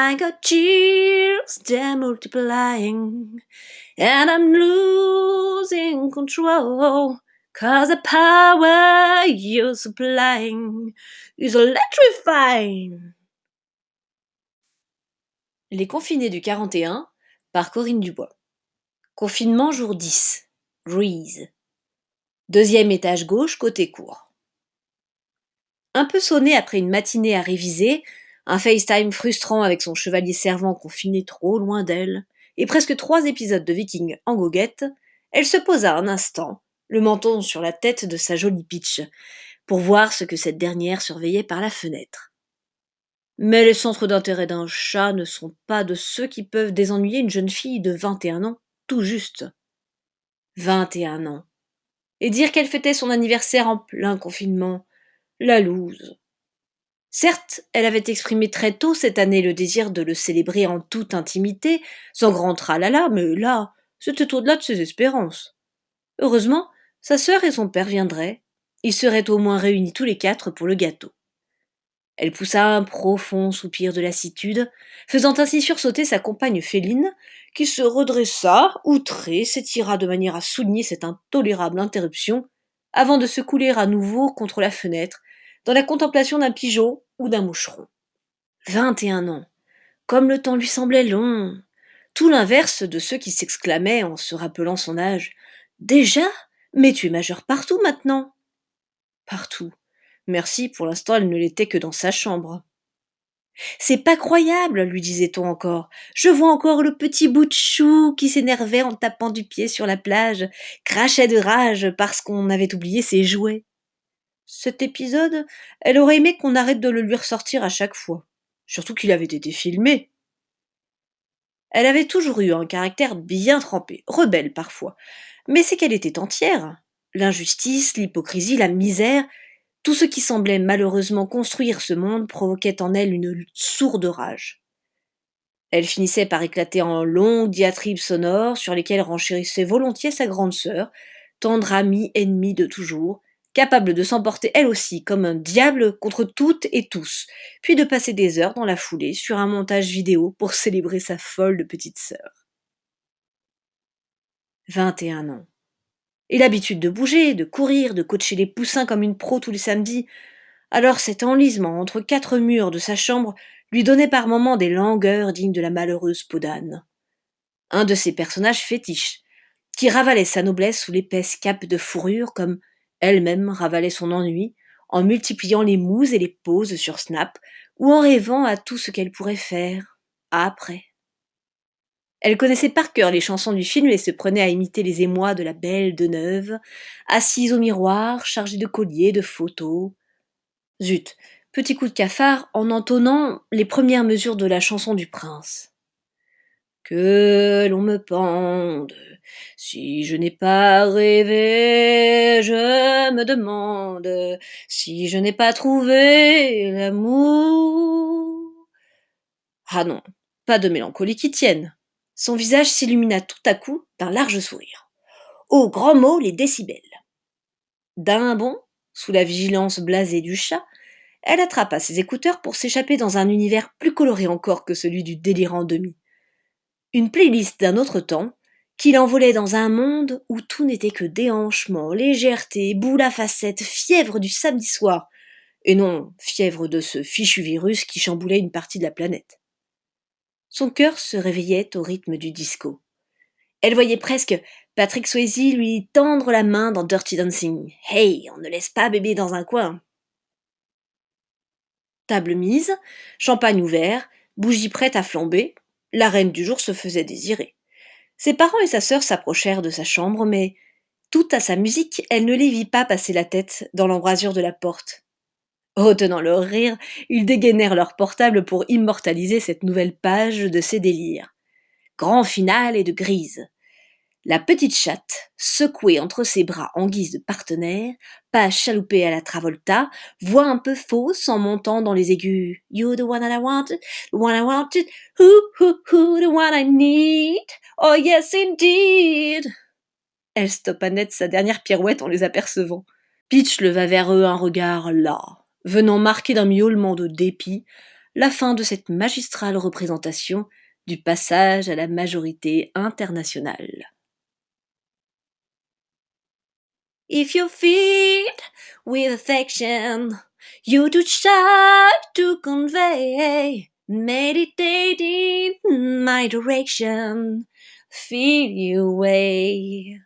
I got chills, they're multiplying, and I'm losing control. Cause the power you're supplying is electrifying. Les confinés du 41 par Corinne Dubois. Confinement jour 10. Grease. Deuxième étage gauche, côté court. Un peu sonné après une matinée à réviser, un FaceTime frustrant avec son chevalier servant confiné trop loin d'elle, et presque trois épisodes de Viking en goguette, elle se posa un instant, le menton sur la tête de sa jolie pitch, pour voir ce que cette dernière surveillait par la fenêtre. Mais les centres d'intérêt d'un chat ne sont pas de ceux qui peuvent désennuyer une jeune fille de vingt et un ans, tout juste. Vingt et un ans. Et dire qu'elle fêtait son anniversaire en plein confinement. La loose. Certes, elle avait exprimé très tôt cette année le désir de le célébrer en toute intimité, sans grand tralala, mais là, c'était au-delà de ses espérances. Heureusement, sa sœur et son père viendraient. Ils seraient au moins réunis tous les quatre pour le gâteau. Elle poussa un profond soupir de lassitude, faisant ainsi sursauter sa compagne féline, qui se redressa, outrée, s'étira de manière à souligner cette intolérable interruption, avant de se couler à nouveau contre la fenêtre, dans la contemplation d'un pigeon ou d'un moucheron. Vingt et un ans. Comme le temps lui semblait long. Tout l'inverse de ceux qui s'exclamaient en se rappelant son âge. Déjà? Mais tu es majeur partout maintenant. Partout. Merci, pour l'instant elle ne l'était que dans sa chambre. C'est pas croyable, lui disait-on encore. Je vois encore le petit bout de chou qui s'énervait en tapant du pied sur la plage, crachait de rage parce qu'on avait oublié ses jouets. Cet épisode, elle aurait aimé qu'on arrête de le lui ressortir à chaque fois. Surtout qu'il avait été filmé. Elle avait toujours eu un caractère bien trempé, rebelle parfois, mais c'est qu'elle était entière. L'injustice, l'hypocrisie, la misère, tout ce qui semblait malheureusement construire ce monde provoquait en elle une sourde rage. Elle finissait par éclater en longues diatribes sonores sur lesquelles renchérissait volontiers sa grande sœur, tendre amie ennemie de toujours, capable de s'emporter elle aussi comme un diable contre toutes et tous, puis de passer des heures dans la foulée sur un montage vidéo pour célébrer sa folle de petite sœur. Vingt et un ans. Et l'habitude de bouger, de courir, de coacher les poussins comme une pro tous les samedis. Alors cet enlisement entre quatre murs de sa chambre lui donnait par moments des langueurs dignes de la malheureuse peau d'âne. Un de ces personnages fétiches, qui ravalait sa noblesse sous l'épaisse cape de fourrure comme elle-même ravalait son ennui, en multipliant les mouses et les poses sur Snap, ou en rêvant à tout ce qu'elle pourrait faire après. Elle connaissait par cœur les chansons du film et se prenait à imiter les émois de la belle de Neuve, assise au miroir, chargée de colliers, de photos. Zut, petit coup de cafard en entonnant les premières mesures de la chanson du prince. Que l'on me pende, si je n'ai pas rêvé, je me demande si je n'ai pas trouvé l'amour. Ah non, pas de mélancolie qui tienne. Son visage s'illumina tout à coup d'un large sourire. Au grand mot, les décibels. D'un bond, sous la vigilance blasée du chat, elle attrapa ses écouteurs pour s'échapper dans un univers plus coloré encore que celui du délirant demi. Une playlist d'un autre temps, qui l'envolait dans un monde où tout n'était que déhanchement, légèreté, boule à facettes, fièvre du samedi soir, et non fièvre de ce fichu virus qui chamboulait une partie de la planète. Son cœur se réveillait au rythme du disco. Elle voyait presque Patrick Swayze lui tendre la main dans Dirty Dancing. Hey, on ne laisse pas bébé dans un coin. Table mise, champagne ouvert, bougie prête à flamber, la reine du jour se faisait désirer. Ses parents et sa sœur s'approchèrent de sa chambre, mais, tout à sa musique, elle ne les vit pas passer la tête dans l'embrasure de la porte. Retenant leur rire, ils dégainèrent leur portable pour immortaliser cette nouvelle page de ses délires. Grand final et de grise. La petite chatte, secouée entre ses bras en guise de partenaire, pas chaloupée à la Travolta, voix un peu fausse en montant dans les aigus. You the one that I wanted, the one I wanted, who, who, who, the one I need, oh yes indeed. Elle stoppa net sa dernière pirouette en les apercevant. Peach leva vers eux un regard là, venant marquer d'un miaulement de dépit la fin de cette magistrale représentation du passage à la majorité internationale. If you feed with affection, you do try to convey, meditating my direction, feel your way.